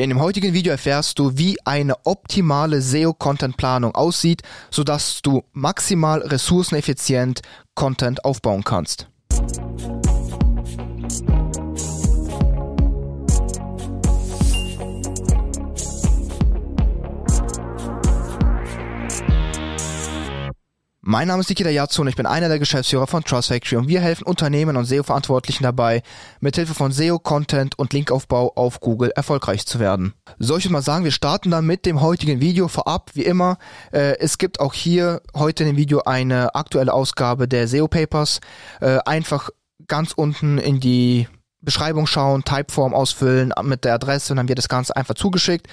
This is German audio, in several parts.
In dem heutigen Video erfährst du, wie eine optimale SEO-Content-Planung aussieht, sodass du maximal ressourceneffizient Content aufbauen kannst. Mein Name ist Nikita Yatsu und ich bin einer der Geschäftsführer von Trust Factory und wir helfen Unternehmen und SEO-Verantwortlichen dabei, mithilfe von SEO-Content und Linkaufbau auf Google erfolgreich zu werden. Soll ich mal sagen, wir starten dann mit dem heutigen Video vorab, wie immer. Äh, es gibt auch hier heute in dem Video eine aktuelle Ausgabe der SEO-Papers. Äh, einfach ganz unten in die Beschreibung schauen, Typeform ausfüllen mit der Adresse und dann wird das Ganze einfach zugeschickt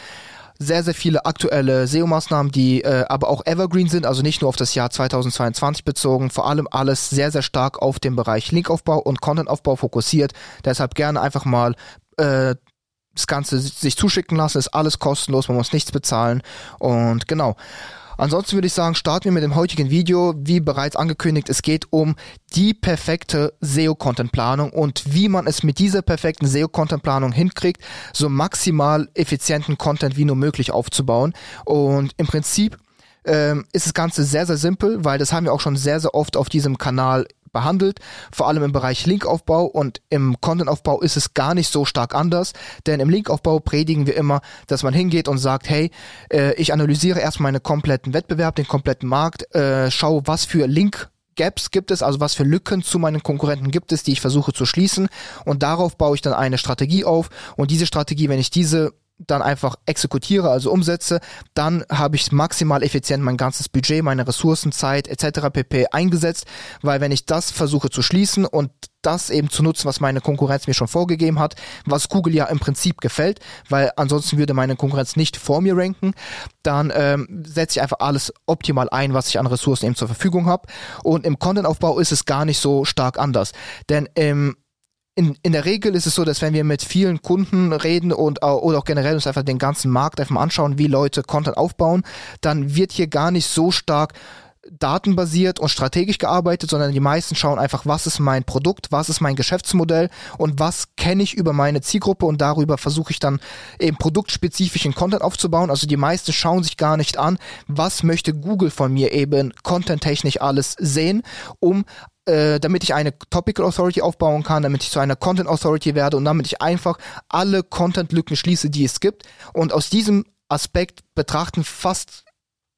sehr, sehr viele aktuelle SEO-Maßnahmen, die äh, aber auch evergreen sind, also nicht nur auf das Jahr 2022 bezogen, vor allem alles sehr, sehr stark auf den Bereich Linkaufbau und Contentaufbau fokussiert. Deshalb gerne einfach mal äh, das Ganze sich zuschicken lassen, ist alles kostenlos, man muss nichts bezahlen und genau. Ansonsten würde ich sagen, starten wir mit dem heutigen Video. Wie bereits angekündigt, es geht um die perfekte SEO-Content-Planung und wie man es mit dieser perfekten SEO-Content-Planung hinkriegt, so maximal effizienten Content wie nur möglich aufzubauen. Und im Prinzip ähm, ist das Ganze sehr, sehr simpel, weil das haben wir auch schon sehr, sehr oft auf diesem Kanal behandelt, vor allem im Bereich Linkaufbau. Und im Contentaufbau ist es gar nicht so stark anders, denn im Linkaufbau predigen wir immer, dass man hingeht und sagt, hey, äh, ich analysiere erst meinen kompletten Wettbewerb, den kompletten Markt, äh, schau, was für Link Gaps gibt es, also was für Lücken zu meinen Konkurrenten gibt es, die ich versuche zu schließen. Und darauf baue ich dann eine Strategie auf. Und diese Strategie, wenn ich diese dann einfach exekutiere, also umsetze, dann habe ich maximal effizient mein ganzes Budget, meine Ressourcen, Zeit etc. pp. eingesetzt, weil wenn ich das versuche zu schließen und das eben zu nutzen, was meine Konkurrenz mir schon vorgegeben hat, was Google ja im Prinzip gefällt, weil ansonsten würde meine Konkurrenz nicht vor mir ranken, dann ähm, setze ich einfach alles optimal ein, was ich an Ressourcen eben zur Verfügung habe. Und im Contentaufbau ist es gar nicht so stark anders, denn im in, in der Regel ist es so, dass wenn wir mit vielen Kunden reden und oder auch generell uns einfach den ganzen Markt einfach mal anschauen, wie Leute Content aufbauen, dann wird hier gar nicht so stark datenbasiert und strategisch gearbeitet, sondern die meisten schauen einfach, was ist mein Produkt, was ist mein Geschäftsmodell und was kenne ich über meine Zielgruppe und darüber versuche ich dann eben produktspezifischen Content aufzubauen. Also die meisten schauen sich gar nicht an, was möchte Google von mir eben contenttechnisch alles sehen, um äh, damit ich eine Topical Authority aufbauen kann, damit ich zu einer Content Authority werde und damit ich einfach alle Content-Lücken schließe, die es gibt. Und aus diesem Aspekt betrachten fast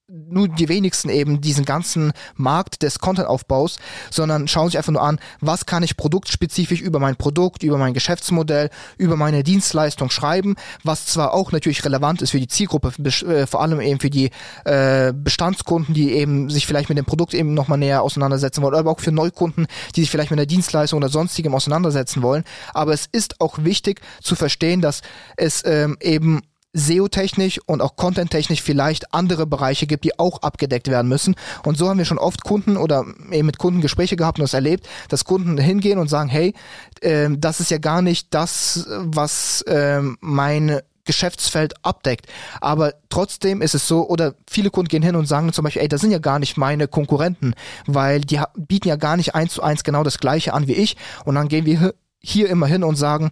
nur die wenigsten eben diesen ganzen Markt des Content-Aufbaus, sondern schauen sich einfach nur an, was kann ich produktspezifisch über mein Produkt, über mein Geschäftsmodell, über meine Dienstleistung schreiben, was zwar auch natürlich relevant ist für die Zielgruppe, äh, vor allem eben für die äh, Bestandskunden, die eben sich vielleicht mit dem Produkt eben nochmal näher auseinandersetzen wollen, aber auch für Neukunden, die sich vielleicht mit der Dienstleistung oder sonstigem auseinandersetzen wollen. Aber es ist auch wichtig zu verstehen, dass es ähm, eben SEO-technisch und auch Content-technisch vielleicht andere Bereiche gibt, die auch abgedeckt werden müssen. Und so haben wir schon oft Kunden oder eben mit Kunden Gespräche gehabt und es erlebt, dass Kunden hingehen und sagen, hey, äh, das ist ja gar nicht das, was äh, mein Geschäftsfeld abdeckt. Aber trotzdem ist es so, oder viele Kunden gehen hin und sagen zum Beispiel, ey, das sind ja gar nicht meine Konkurrenten, weil die bieten ja gar nicht eins zu eins genau das gleiche an wie ich. Und dann gehen wir hier immer hin und sagen,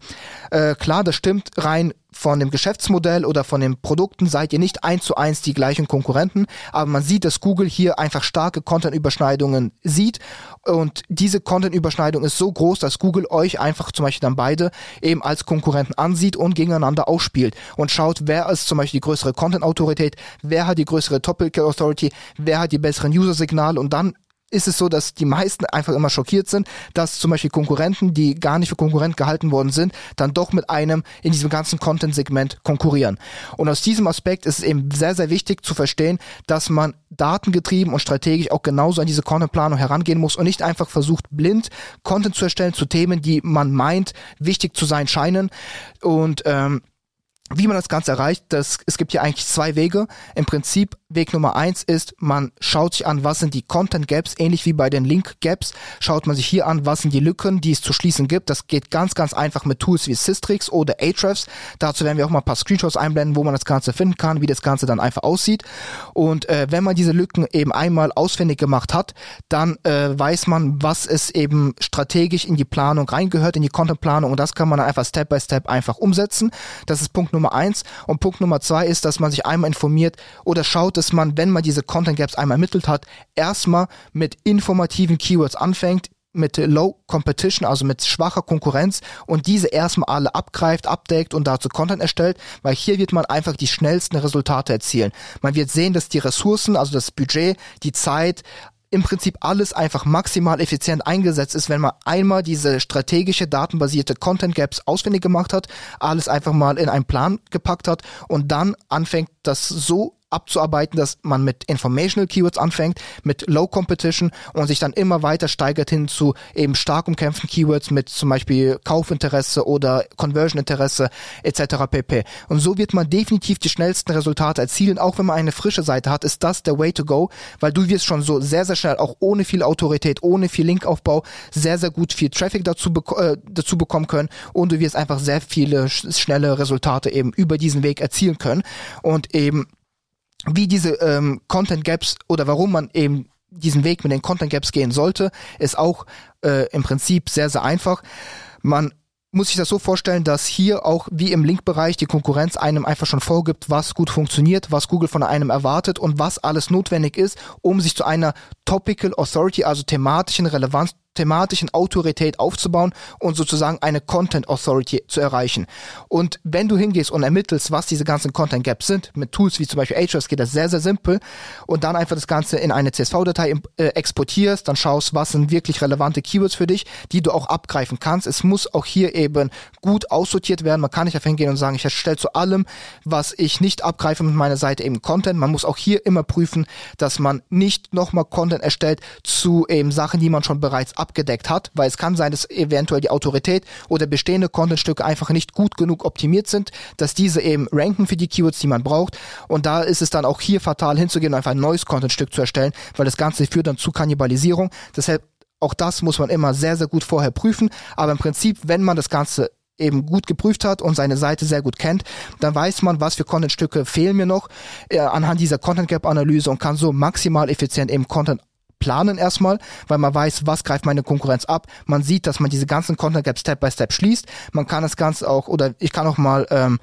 äh, klar, das stimmt rein von dem Geschäftsmodell oder von den Produkten seid ihr nicht eins zu eins die gleichen Konkurrenten, aber man sieht, dass Google hier einfach starke Content-Überschneidungen sieht. Und diese Content-Überschneidung ist so groß, dass Google euch einfach zum Beispiel dann beide eben als Konkurrenten ansieht und gegeneinander ausspielt und schaut, wer ist zum Beispiel die größere Content-Autorität, wer hat die größere Topical Authority, wer hat die besseren User-Signale und dann ist es so, dass die meisten einfach immer schockiert sind, dass zum Beispiel Konkurrenten, die gar nicht für Konkurrent gehalten worden sind, dann doch mit einem in diesem ganzen Content-Segment konkurrieren. Und aus diesem Aspekt ist es eben sehr, sehr wichtig zu verstehen, dass man datengetrieben und strategisch auch genauso an diese Content-Planung herangehen muss und nicht einfach versucht, blind Content zu erstellen zu Themen, die man meint, wichtig zu sein scheinen. Und ähm, wie man das Ganze erreicht, das, es gibt hier eigentlich zwei Wege. Im Prinzip, Weg Nummer eins ist, man schaut sich an, was sind die Content Gaps, ähnlich wie bei den Link Gaps, schaut man sich hier an, was sind die Lücken, die es zu schließen gibt. Das geht ganz, ganz einfach mit Tools wie Systrix oder Ahrefs. Dazu werden wir auch mal ein paar Screenshots einblenden, wo man das Ganze finden kann, wie das Ganze dann einfach aussieht. Und äh, wenn man diese Lücken eben einmal ausfindig gemacht hat, dann äh, weiß man, was es eben strategisch in die Planung reingehört, in die Content Planung und das kann man dann einfach Step by Step einfach umsetzen. Das ist Punkt Nummer eins. Und Punkt Nummer zwei ist, dass man sich einmal informiert oder schaut, dass man, wenn man diese Content Gaps einmal ermittelt hat, erstmal mit informativen Keywords anfängt, mit Low Competition, also mit schwacher Konkurrenz und diese erstmal alle abgreift, abdeckt und dazu Content erstellt, weil hier wird man einfach die schnellsten Resultate erzielen. Man wird sehen, dass die Ressourcen, also das Budget, die Zeit, im Prinzip alles einfach maximal effizient eingesetzt ist, wenn man einmal diese strategische, datenbasierte Content Gaps ausfindig gemacht hat, alles einfach mal in einen Plan gepackt hat und dann anfängt, das so abzuarbeiten, dass man mit Informational Keywords anfängt, mit Low Competition und sich dann immer weiter steigert hin zu eben stark umkämpften Keywords mit zum Beispiel Kaufinteresse oder Conversion-Interesse etc. pp. Und so wird man definitiv die schnellsten Resultate erzielen. Auch wenn man eine frische Seite hat, ist das der Way to go, weil du wirst schon so sehr, sehr schnell, auch ohne viel Autorität, ohne viel Linkaufbau, sehr, sehr gut viel Traffic dazu, äh, dazu bekommen können und du wirst einfach sehr viele schnelle Resultate eben über diesen Weg erzielen können. Und eben wie diese ähm, Content Gaps oder warum man eben diesen Weg mit den Content Gaps gehen sollte, ist auch äh, im Prinzip sehr, sehr einfach. Man muss sich das so vorstellen, dass hier auch wie im Linkbereich die Konkurrenz einem einfach schon vorgibt, was gut funktioniert, was Google von einem erwartet und was alles notwendig ist, um sich zu einer Topical Authority, also thematischen Relevanz thematischen Autorität aufzubauen und sozusagen eine Content Authority zu erreichen. Und wenn du hingehst und ermittelst, was diese ganzen Content Gaps sind, mit Tools wie zum Beispiel Ahrefs geht das sehr, sehr simpel und dann einfach das Ganze in eine CSV-Datei äh, exportierst, dann schaust, was sind wirklich relevante Keywords für dich, die du auch abgreifen kannst. Es muss auch hier eben gut aussortiert werden. Man kann nicht einfach hingehen und sagen, ich erstelle zu allem, was ich nicht abgreife mit meiner Seite eben Content. Man muss auch hier immer prüfen, dass man nicht nochmal Content erstellt zu eben Sachen, die man schon bereits abgreift abgedeckt hat, weil es kann sein, dass eventuell die Autorität oder bestehende Contentstücke einfach nicht gut genug optimiert sind, dass diese eben ranken für die Keywords, die man braucht. Und da ist es dann auch hier fatal hinzugehen und einfach ein neues Contentstück zu erstellen, weil das Ganze führt dann zu Kannibalisierung. Deshalb auch das muss man immer sehr, sehr gut vorher prüfen. Aber im Prinzip, wenn man das Ganze eben gut geprüft hat und seine Seite sehr gut kennt, dann weiß man, was für Contentstücke fehlen mir noch äh, anhand dieser Content Gap Analyse und kann so maximal effizient eben Content planen erstmal, weil man weiß, was greift meine Konkurrenz ab. Man sieht, dass man diese ganzen Content Gaps Step by Step schließt. Man kann das Ganze auch, oder ich kann auch mal ähm,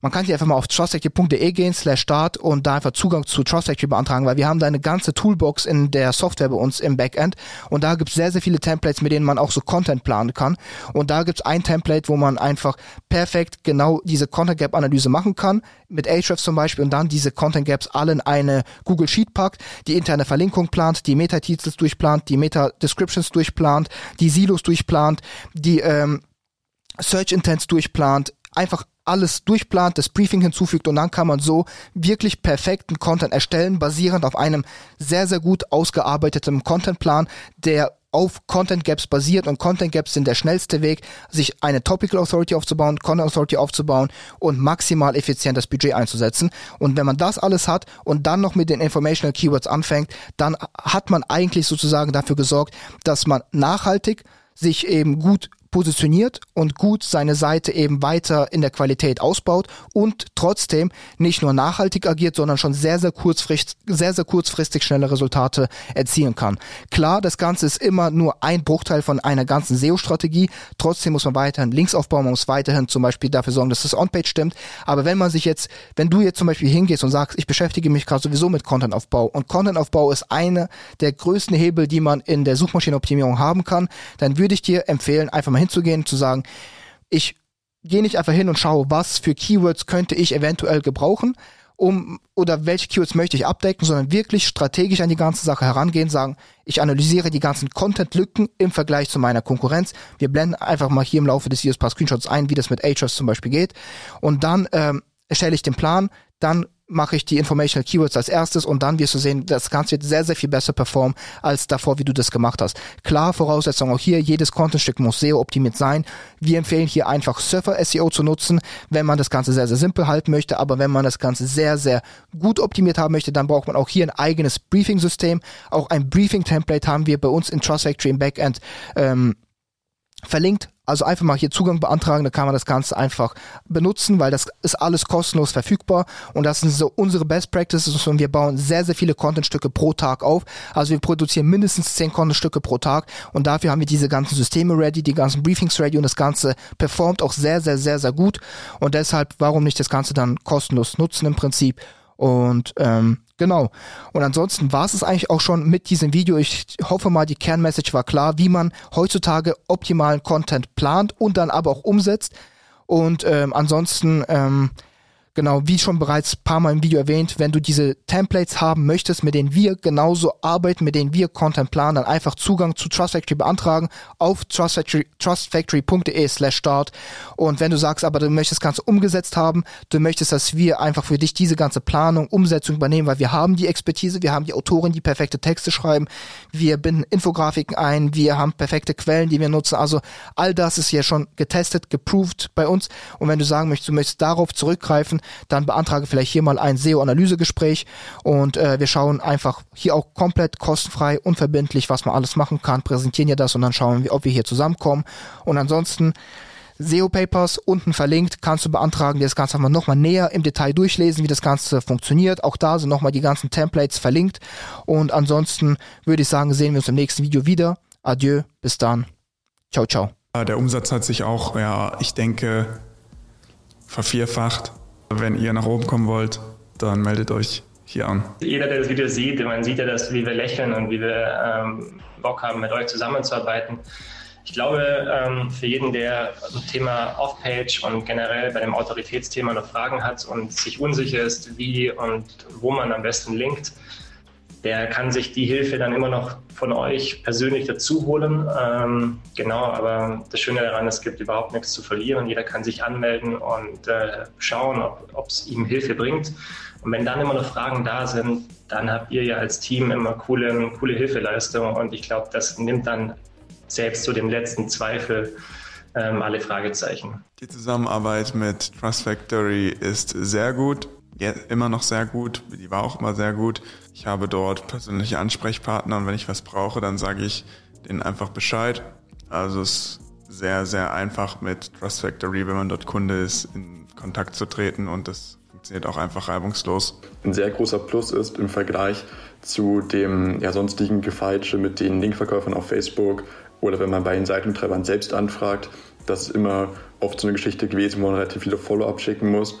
man kann hier einfach mal auf trustfactory.de gehen, slash start und da einfach Zugang zu Trustfactory beantragen, weil wir haben da eine ganze Toolbox in der Software bei uns im Backend und da gibt's sehr, sehr viele Templates, mit denen man auch so Content planen kann. Und da gibt's ein Template, wo man einfach perfekt genau diese Content Gap Analyse machen kann, mit Ahrefs zum Beispiel und dann diese Content Gaps alle in eine Google Sheet packt, die interne Verlinkung plant, die Meta-Titels durchplant, die Meta-Descriptions durchplant, die Silos durchplant, die ähm, Search Intents durchplant, einfach alles durchplant, das Briefing hinzufügt und dann kann man so wirklich perfekten Content erstellen, basierend auf einem sehr, sehr gut ausgearbeiteten Contentplan, der auf Content Gaps basiert und Content Gaps sind der schnellste Weg, sich eine Topical Authority aufzubauen, Content Authority aufzubauen und maximal effizient das Budget einzusetzen. Und wenn man das alles hat und dann noch mit den Informational Keywords anfängt, dann hat man eigentlich sozusagen dafür gesorgt, dass man nachhaltig sich eben gut positioniert und gut seine Seite eben weiter in der Qualität ausbaut und trotzdem nicht nur nachhaltig agiert, sondern schon sehr, sehr kurzfristig, sehr, sehr kurzfristig schnelle Resultate erzielen kann. Klar, das Ganze ist immer nur ein Bruchteil von einer ganzen SEO-Strategie. Trotzdem muss man weiterhin Links aufbauen, man muss weiterhin zum Beispiel dafür sorgen, dass das On-Page stimmt. Aber wenn man sich jetzt, wenn du jetzt zum Beispiel hingehst und sagst, ich beschäftige mich gerade sowieso mit Content-Aufbau und Content-Aufbau ist eine der größten Hebel, die man in der Suchmaschinenoptimierung haben kann, dann würde ich dir empfehlen, einfach mal hinzugehen, zu sagen, ich gehe nicht einfach hin und schaue, was für Keywords könnte ich eventuell gebrauchen, um oder welche Keywords möchte ich abdecken, sondern wirklich strategisch an die ganze Sache herangehen, sagen, ich analysiere die ganzen Content-Lücken im Vergleich zu meiner Konkurrenz. Wir blenden einfach mal hier im Laufe des Videos ein paar Screenshots ein, wie das mit Ahrefs zum Beispiel geht. Und dann ähm, erstelle ich den Plan, dann mache ich die Informational Keywords als erstes und dann wirst du sehen, das Ganze wird sehr, sehr viel besser performen als davor, wie du das gemacht hast. Klar, Voraussetzung auch hier, jedes Contentstück muss SEO optimiert sein. Wir empfehlen hier einfach Surfer SEO zu nutzen, wenn man das Ganze sehr, sehr simpel halten möchte, aber wenn man das Ganze sehr, sehr gut optimiert haben möchte, dann braucht man auch hier ein eigenes Briefing-System. Auch ein Briefing-Template haben wir bei uns in Trust Factory im Backend ähm, verlinkt Also einfach mal hier Zugang beantragen, da kann man das Ganze einfach benutzen, weil das ist alles kostenlos verfügbar. Und das sind so unsere Best Practices und wir bauen sehr, sehr viele Contentstücke pro Tag auf. Also wir produzieren mindestens zehn Contentstücke pro Tag. Und dafür haben wir diese ganzen Systeme ready, die ganzen Briefings ready. Und das Ganze performt auch sehr, sehr, sehr, sehr gut. Und deshalb, warum nicht das Ganze dann kostenlos nutzen im Prinzip und ähm, Genau. Und ansonsten war es eigentlich auch schon mit diesem Video. Ich hoffe mal, die Kernmessage war klar, wie man heutzutage optimalen Content plant und dann aber auch umsetzt. Und ähm, ansonsten ähm, Genau, wie schon bereits ein paar Mal im Video erwähnt, wenn du diese Templates haben möchtest, mit denen wir genauso arbeiten, mit denen wir Content planen, dann einfach Zugang zu Trust Factory beantragen auf trustfactory, trustfactory.de slash start. Und wenn du sagst, aber du möchtest das Ganze umgesetzt haben, du möchtest, dass wir einfach für dich diese ganze Planung, Umsetzung übernehmen, weil wir haben die Expertise, wir haben die Autoren, die perfekte Texte schreiben, wir binden Infografiken ein, wir haben perfekte Quellen, die wir nutzen. Also all das ist ja schon getestet, geproved bei uns. Und wenn du sagen möchtest, du möchtest darauf zurückgreifen, dann beantrage vielleicht hier mal ein SEO-Analysegespräch und äh, wir schauen einfach hier auch komplett kostenfrei, unverbindlich, was man alles machen kann, präsentieren ja das und dann schauen wir, ob wir hier zusammenkommen. Und ansonsten SEO Papers unten verlinkt, kannst du beantragen, dir das Ganze einfach nochmal näher im Detail durchlesen, wie das Ganze funktioniert. Auch da sind nochmal die ganzen Templates verlinkt. Und ansonsten würde ich sagen, sehen wir uns im nächsten Video wieder. Adieu, bis dann. Ciao, ciao. Der Umsatz hat sich auch, ja, ich denke, vervierfacht. Wenn ihr nach oben kommen wollt, dann meldet euch hier an. Jeder, der das Video sieht, man sieht ja, dass, wie wir lächeln und wie wir ähm, Bock haben, mit euch zusammenzuarbeiten. Ich glaube, ähm, für jeden, der zum Thema Off-Page und generell bei dem Autoritätsthema noch Fragen hat und sich unsicher ist, wie und wo man am besten linkt, der kann sich die Hilfe dann immer noch von euch persönlich dazu holen. Ähm, genau, aber das Schöne daran, es gibt überhaupt nichts zu verlieren. Jeder kann sich anmelden und äh, schauen, ob es ihm Hilfe bringt. Und wenn dann immer noch Fragen da sind, dann habt ihr ja als Team immer coole, coole Hilfeleistung. Und ich glaube, das nimmt dann selbst zu dem letzten Zweifel ähm, alle Fragezeichen. Die Zusammenarbeit mit Trust Factory ist sehr gut ja, immer noch sehr gut. Die war auch immer sehr gut. Ich habe dort persönliche Ansprechpartner und wenn ich was brauche, dann sage ich denen einfach Bescheid. Also es ist sehr, sehr einfach mit Trust Factory, wenn man dort Kunde ist, in Kontakt zu treten und das funktioniert auch einfach reibungslos. Ein sehr großer Plus ist im Vergleich zu dem ja, sonstigen Gefeitsche mit den Linkverkäufern auf Facebook oder wenn man bei den Seitentreibern selbst anfragt, das ist immer oft so eine Geschichte gewesen, wo man relativ viele Follow-up schicken muss.